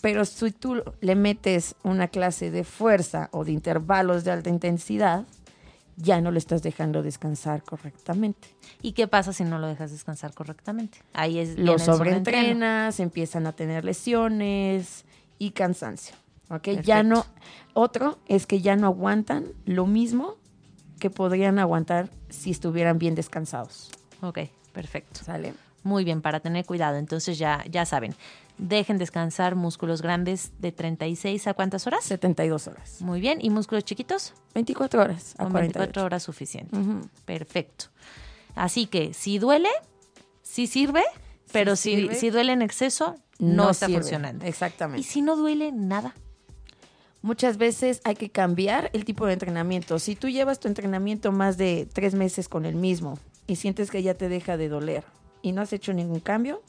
Pero si tú le metes una clase de fuerza o de intervalos de alta intensidad, ya no lo estás dejando descansar correctamente. ¿Y qué pasa si no lo dejas descansar correctamente? Ahí es Lo sobreentrenas, empiezan a tener lesiones y cansancio. ¿ok? Ya no, otro es que ya no aguantan lo mismo que podrían aguantar si estuvieran bien descansados. Ok, perfecto. ¿Sale? Muy bien, para tener cuidado. Entonces ya, ya saben, dejen descansar músculos grandes de 36 a cuántas horas? 72 horas. Muy bien. ¿Y músculos chiquitos? 24 horas a Con 48. 24 horas suficiente. Perfecto. Así que si duele, sí sirve, pero si, sirve. si duele en exceso, no, está sirve. funcionando. Exactamente. Y si no duele, nada. Muchas veces hay que cambiar el tipo de entrenamiento. Si tú llevas tu entrenamiento más de tres meses con el mismo y sientes que ya te deja de doler y no has hecho ningún cambio,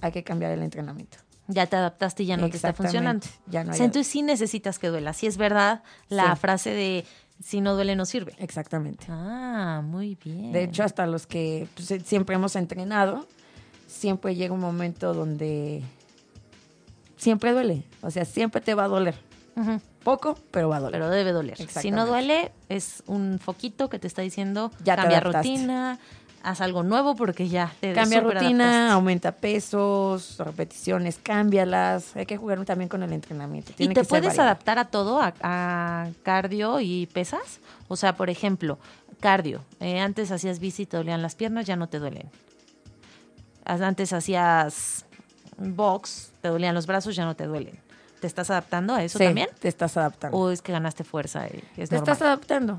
hay que cambiar el entrenamiento. Ya te adaptaste y ya no te está funcionando. Ya no O hay- sea, entonces sí necesitas que duela. Si es verdad la Sí. frase de si no duele, no sirve. Exactamente. Ah, muy bien. De hecho, hasta los que pues, eh, siempre hemos entrenado, siempre llega un momento donde siempre duele. O sea, siempre te va a doler. Poco, pero va a doler. Pero debe doler. Si no duele, es un foquito que te está diciendo Ya cambia rutina, haz algo nuevo porque ya te Cambia rutina, aumenta pesos, repeticiones, cámbialas. Hay que jugar también con el entrenamiento. ¿Y te que puedes adaptar a todo, a, a cardio y pesas? O sea, por ejemplo, cardio. eh, antes hacías bici y te dolían las piernas, ya no te duelen. Antes hacías box, te dolían los brazos, ya no te duelen. ¿Te estás adaptando a eso Sí, también? Te estás adaptando. ¿O es que ganaste fuerza? y es te normal? estás adaptando.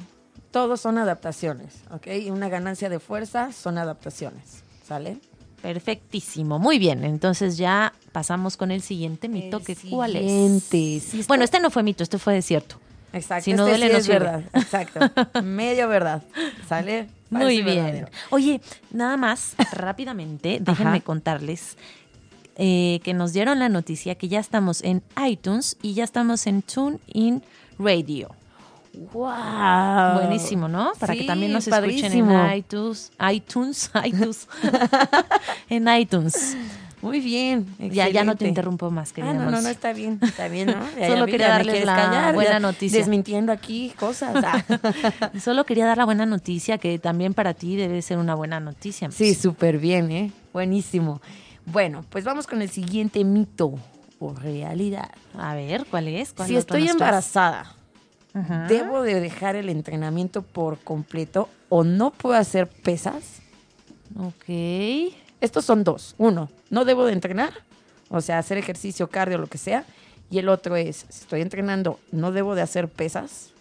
Todos son adaptaciones, ¿ok? Y una ganancia de fuerza son adaptaciones, ¿sale? Perfectísimo, muy bien. Entonces ya pasamos con el siguiente mito, El que ¿cuál es? siguiente, sí está- Bueno, este no fue mito, este fue desierto. Exacto. Si no este duele, sí no es verdad. Exacto. Medio verdad. ¿Sale? Muy bien. verdadero. Oye, nada más, rápidamente, déjenme Ajá. contarles eh, que nos dieron la noticia que ya estamos en iTunes y ya estamos en TuneIn Radio. ¡Wow! Buenísimo, ¿no? Para que también nos padrísimo. escuchen en iTunes, iTunes, iTunes, en iTunes. Muy bien. Ya, ya no te interrumpo más, Ah, querida no, no, Monse. no, está bien, está bien, ¿no? Ya, Solo ya quería darles la callar, buena noticia. Desmintiendo aquí cosas. Ah. Solo quería dar la buena noticia, que también para ti debe ser una buena noticia. Sí, súper bien, ¿eh? Buenísimo. Bueno, pues vamos con el siguiente mito o realidad. A ver, ¿cuál es? ¿Cuál Si estoy embarazada, Ajá. ¿debo de dejar el entrenamiento por completo o no puedo hacer pesas? Ok. Estos son dos. Uno, no debo de entrenar, o sea, hacer ejercicio, cardio, lo que sea. Y el otro es, si estoy entrenando, no debo de hacer pesas.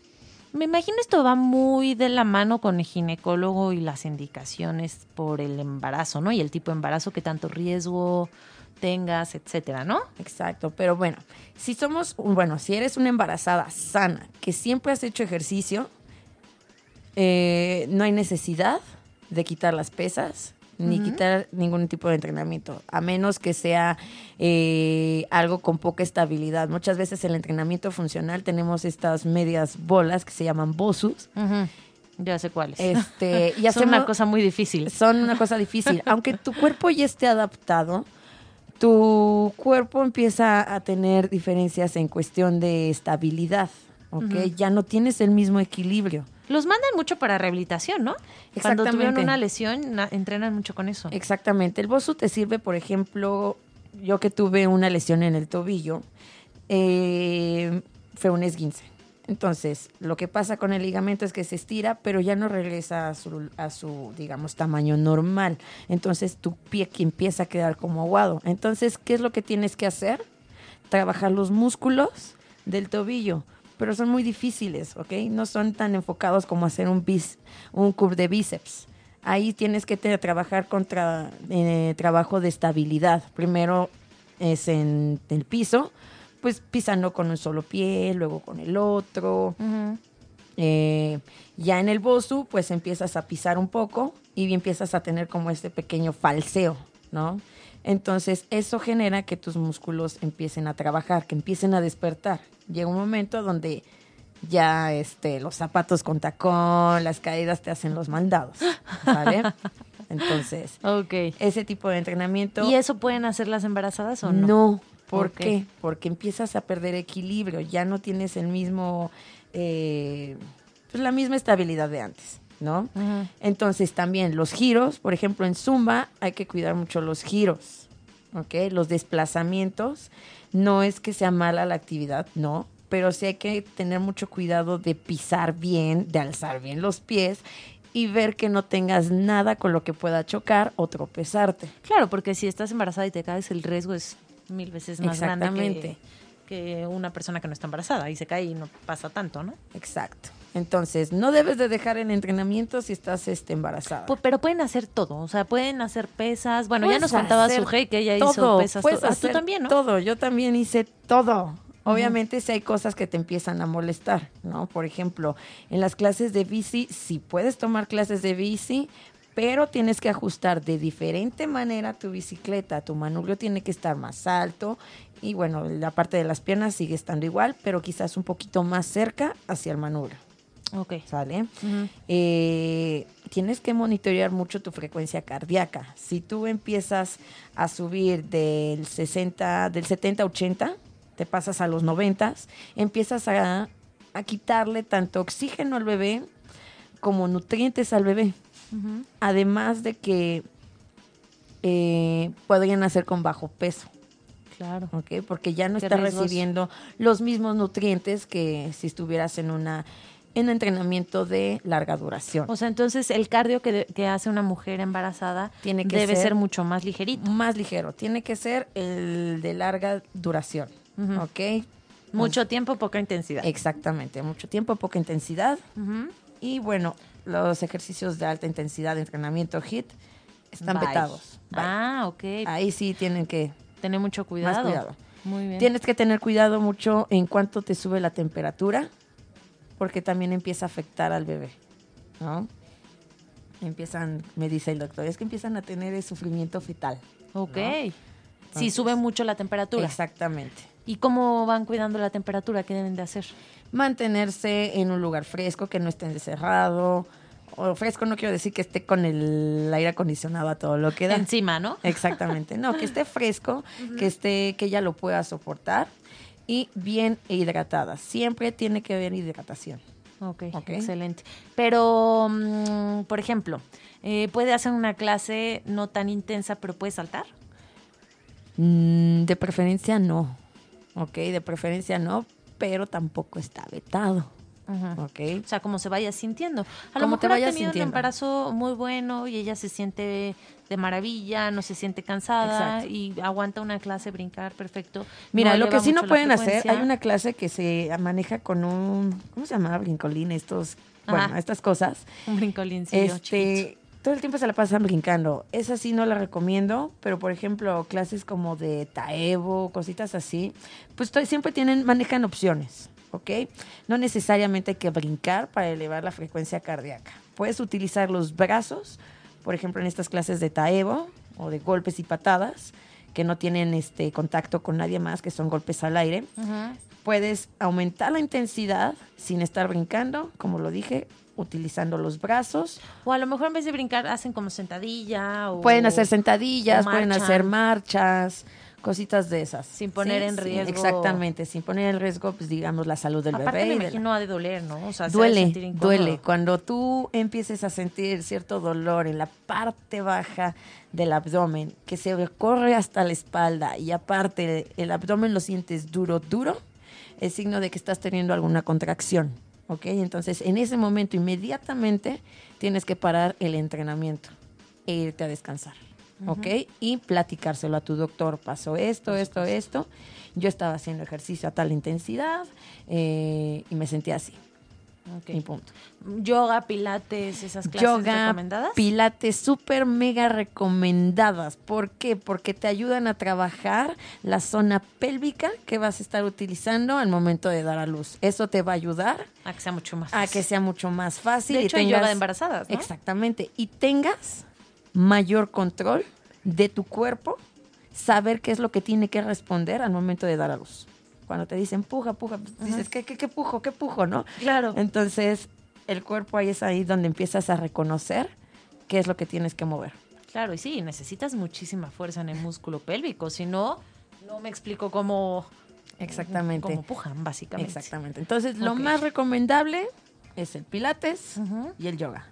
Me imagino esto va muy de la mano con el ginecólogo y las indicaciones por el embarazo, ¿no? Y el tipo de embarazo que tanto riesgo tengas, etcétera, ¿no? Exacto, pero bueno, si somos, bueno, si eres una embarazada sana, que siempre has hecho ejercicio, eh, no hay necesidad de quitar las pesas ni quitar ningún tipo de entrenamiento, a menos que sea eh, algo con poca estabilidad. Muchas veces el entrenamiento funcional tenemos estas medias bolas que se llaman bosus. Ya sé cuáles. Este, y son una cosa muy difícil. Son una cosa difícil. Aunque tu cuerpo ya esté adaptado, tu cuerpo empieza a tener diferencias en cuestión de estabilidad, ¿ok? Ya no tienes el mismo equilibrio. Los mandan mucho para rehabilitación, ¿no? Cuando tuvieron una lesión, entrenan mucho con eso. Exactamente. El Bosu te sirve, por ejemplo, yo que tuve una lesión en el tobillo, eh, fue un esguince. Entonces, lo que pasa con el ligamento es que se estira, pero ya no regresa a su, a su, digamos, tamaño normal. Entonces, tu pie empieza a quedar como aguado. Entonces, ¿qué es lo que tienes que hacer? Trabajar los músculos del tobillo, pero son muy difíciles, ¿ok? No son tan enfocados como hacer un, bis, un curve de bíceps. Ahí tienes que trabajar contra eh, trabajo de estabilidad. Primero es en el piso, pues pisando con un solo pie, luego con el otro. Eh, ya en el bosu, pues empiezas a pisar un poco y empiezas a tener como este pequeño falseo, ¿no? Entonces, eso genera que tus músculos empiecen a trabajar, que empiecen a despertar. Llega un momento donde ya este, los zapatos con tacón, las caídas te hacen los mandados, ¿vale? Entonces, okay. ese tipo de entrenamiento. ¿Y eso pueden hacer las embarazadas o no? No, ¿Por, qué? Porque empiezas a perder equilibrio, ya no tienes el mismo, eh, pues la misma estabilidad de antes, ¿no? Entonces también los giros, por ejemplo en Zumba hay que cuidar mucho los giros, ¿ok? Los desplazamientos, no es que sea mala la actividad, no, pero sí hay que tener mucho cuidado de pisar bien, de alzar bien los pies y ver que no tengas nada con lo que pueda chocar o tropezarte. Claro, porque si estás embarazada y te caes, el riesgo es mil veces más grande que, una persona que no está embarazada y se cae y no pasa tanto, ¿no? Exacto. Entonces, no debes de dejar el entrenamiento si estás este, embarazada. pero pueden hacer todo, o sea, pueden hacer pesas. Bueno, ya nos contaba Sujei que ella hizo pesas. Puedes ah, tú también, ¿no? Todo, yo también hice todo. Obviamente si hay cosas que te empiezan a molestar, ¿no? Por ejemplo, en las clases de bici, si puedes tomar clases de bici, pero tienes que ajustar de diferente manera tu bicicleta. Tu manubrio tiene que estar más alto y bueno, la parte de las piernas sigue estando igual, pero quizás un poquito más cerca hacia el manubrio. Ok. ¿Sale? Eh, tienes que monitorear mucho tu frecuencia cardíaca. Si tú empiezas a subir del 60, del 70 a 80, te pasas a los 90, empiezas a, a quitarle tanto oxígeno al bebé como nutrientes al bebé. Además de que eh, podrían nacer con bajo peso. Claro. ¿ok? Porque ya no está recibiendo los mismos nutrientes que si estuvieras en una en entrenamiento de larga duración. O sea, entonces el cardio que, hace una mujer embarazada tiene que debe ser, mucho más ligerito. Más ligero. Tiene que ser el de larga duración. ¿Ok? Mucho tiempo, poca intensidad. Exactamente. Mucho tiempo, poca intensidad. Y bueno, los ejercicios de alta intensidad de entrenamiento HIT están vetados. Ah, ok. Ahí sí tienen que tener mucho cuidado. cuidado. Muy bien. Tienes que tener cuidado mucho en cuanto te sube la temperatura, porque también empieza a afectar al bebé, ¿no? Empiezan, me dice el doctor, es que empiezan a tener el sufrimiento fetal. Ok. si sube mucho la temperatura. Exactamente. ¿Y cómo van cuidando la temperatura? ¿Qué deben de hacer? Mantenerse en un lugar fresco, que no esté encerrado. O fresco no quiero decir que esté con el aire acondicionado a todo lo que da. Encima, ¿no? Exactamente. No, que esté fresco, que esté, que ella lo pueda soportar y bien hidratada. Siempre tiene que haber hidratación. Ok, okay. excelente. Pero, mm, por ejemplo, eh, ¿puede hacer una clase no tan intensa, pero puede saltar? Mm, de preferencia no. Ok, de preferencia no, pero tampoco está vetado. ¿ok? O sea, como se vaya sintiendo. A lo mejor te ha vayas tenido un sintiendo. embarazo muy bueno y ella se siente de maravilla, no se siente cansada Exacto. y aguanta una clase, brincar, perfecto. Mira, No lo que sí no pueden hacer, hay una clase que se maneja con un, ¿cómo se llama? Brincolín, estos, bueno, estas cosas. Un brincolincillo chiquito. Este, todo el tiempo se la pasan brincando. Esa sí no la recomiendo, pero por ejemplo, clases como de Taevo, cositas así, pues siempre tienen, manejan opciones, ¿ok? No necesariamente hay que brincar para elevar la frecuencia cardíaca. Puedes utilizar los brazos, por ejemplo, en estas clases de Taevo o de golpes y patadas, que no tienen este contacto con nadie más, que son golpes al aire puedes aumentar la intensidad sin estar brincando, como lo dije, utilizando los brazos. O a lo mejor en vez de brincar hacen como sentadilla o Pueden hacer sentadillas, pueden hacer marchas, cositas de esas. Sin poner en riesgo- Exactamente, sin poner en riesgo, pues digamos, la salud del Aparte bebé. me la- imagino ha de doler, ¿no? O sea, se Duele, incómodo. duele. Cuando tú empieces a sentir cierto dolor en la parte baja del abdomen, que se recorre hasta la espalda y aparte el abdomen lo sientes duro, duro, es signo de que estás teniendo alguna contracción. ¿Ok? Entonces, en ese momento, inmediatamente tienes que parar el entrenamiento e irte a descansar. ¿Ok? Y platicárselo a tu doctor. Pasó esto, esto, esto. Yo estaba haciendo ejercicio a tal intensidad eh, y me sentía así. Ok. Y punto. Yoga, pilates, esas clases Yoga, recomendadas. pilates, súper mega recomendadas. ¿Por qué? Porque te ayudan a trabajar la zona pélvica que vas a estar utilizando al momento de dar a luz. Eso te va a ayudar a que sea mucho más a que fácil. sea mucho más fácil. De y hecho, hay tengas- yoga de embarazadas, ¿no? Exactamente. Y tengas mayor control de tu cuerpo, saber qué es lo que tiene que responder al momento de dar a luz. Cuando te dicen puja, puja, pues, dices, ¿qué, qué, qué pujo, qué pujo, no? Claro. Entonces, el cuerpo ahí es ahí donde empiezas a reconocer qué es lo que tienes que mover. Claro, y sí, necesitas muchísima fuerza en el músculo pélvico, si no, no me explico cómo... Exactamente. Cómo pujan, básicamente. Exactamente. Entonces, lo más recomendable es el pilates y el yoga.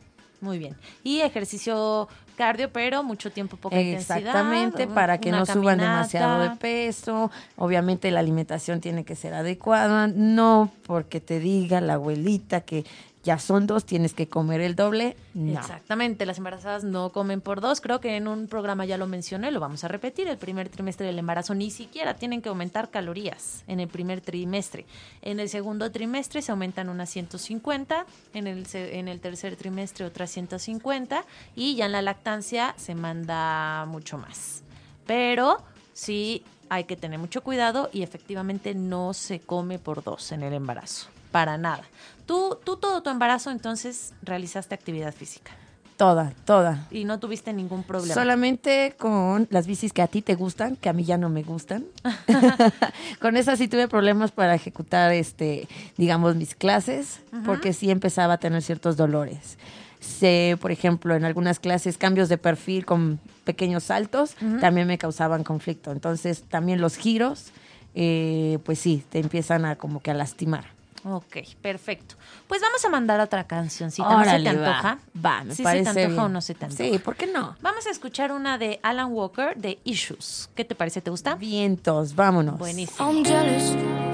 Muy bien. Y ejercicio cardio, pero mucho tiempo, poca intensidad. Exactamente, para que no suban demasiado de peso. Obviamente la alimentación tiene que ser adecuada, no porque te diga la abuelita que ya son dos, tienes que comer el doble. No. Exactamente, las embarazadas no comen por dos. Creo que en un programa ya lo mencioné, lo vamos a repetir. El primer trimestre del embarazo ni siquiera tienen que aumentar calorías en el primer trimestre. En el segundo trimestre se aumentan unas 150, en el, en el tercer trimestre otras 150 y ya en la lactancia se manda mucho más. Pero sí hay que tener mucho cuidado y efectivamente no se come por dos en el embarazo, para nada. Tú, tú todo tu embarazo entonces realizaste actividad física Toda, toda. y no tuviste ningún problema. Solamente con las bicis que a ti te gustan, que a mí ya no me gustan. con esas sí tuve problemas para ejecutar, este, digamos, mis clases, porque sí empezaba a tener ciertos dolores. Sé, por ejemplo, en algunas clases cambios de perfil con pequeños saltos también me causaban conflicto. Entonces, también los giros, eh, pues sí, te empiezan a como que a lastimar. Ok, perfecto. Pues vamos a mandar otra cancioncita. ¿No se Órale, te va. antoja? Va, me ¿Sí parece se te antoja bien. o no se te antoja? Sí, ¿por qué no? Vamos a escuchar una de Alan Walker de Issues. ¿Qué te parece? ¿Te gusta? Vientos, vámonos. Buenísimo. I'm jealous.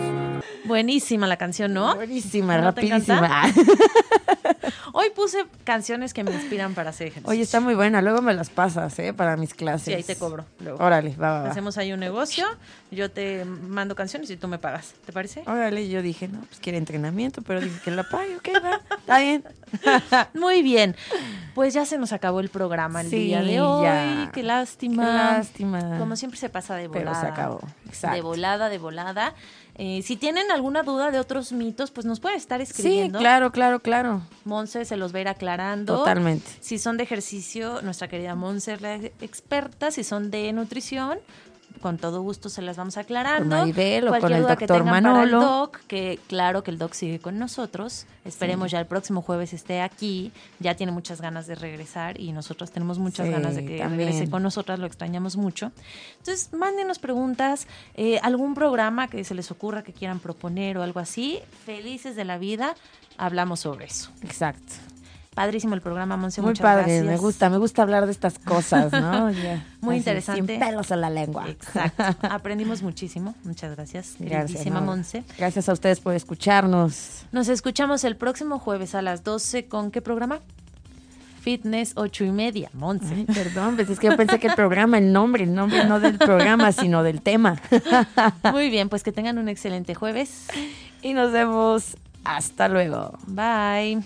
Buenísima la canción, ¿no? Buenísima, ¿No te rapidísima. Hoy puse canciones que me inspiran para hacer ejercicio. Oye, está muy buena. Luego me las pasas, ¿eh? Para mis clases. Sí, ahí te cobro luego. Órale, va, va, va. Hacemos ahí un negocio, yo te mando canciones y tú me pagas. ¿Te parece? Órale, yo dije, no, pues quiere entrenamiento, pero dije que la pague, ok, va. Está bien. Muy bien. Pues ya se nos acabó el programa el Sí, día de hoy. ya. Qué lástima. Qué lástima. Como siempre se pasa de Pero volada. se acabó. Exacto. De volada, de volada. Eh, si tienen alguna duda de otros mitos, pues nos pueden estar Sí, escribiendo. claro, claro, claro. Monse se los va a ir aclarando. Totalmente. Si son de ejercicio, nuestra querida Monse es la experta. Si son de nutrición, con todo gusto se las vamos aclarando. Con Maribel o con Cualquier el duda que doctor tengan para el Manolo. doc, que claro que el doc sigue con nosotros. Esperemos ya el próximo jueves esté aquí. Ya tiene muchas ganas de regresar y nosotros tenemos muchas Sí, ganas de que también. regrese con nosotras. Lo extrañamos mucho. Entonces, mándenos preguntas, eh, algún programa que se les ocurra que quieran proponer o algo así. Felices de la vida, hablamos sobre eso. Exacto. Padrísimo el programa, Monse. Muy muchas padre, gracias. me gusta, me gusta hablar de estas cosas, ¿no? Muy así, interesante. Sin pelos en la lengua. Exacto. Aprendimos muchísimo. Muchas gracias, Gracias, no. Monse. Gracias a ustedes por escucharnos. Nos escuchamos el próximo jueves a las 12 con qué programa? Fitness 8 y media, Monse. Perdón, pues es que yo pensé que el programa, el nombre, el nombre no del programa, sino del tema. Muy bien, pues que tengan un excelente jueves. Y nos vemos. Hasta luego. Bye.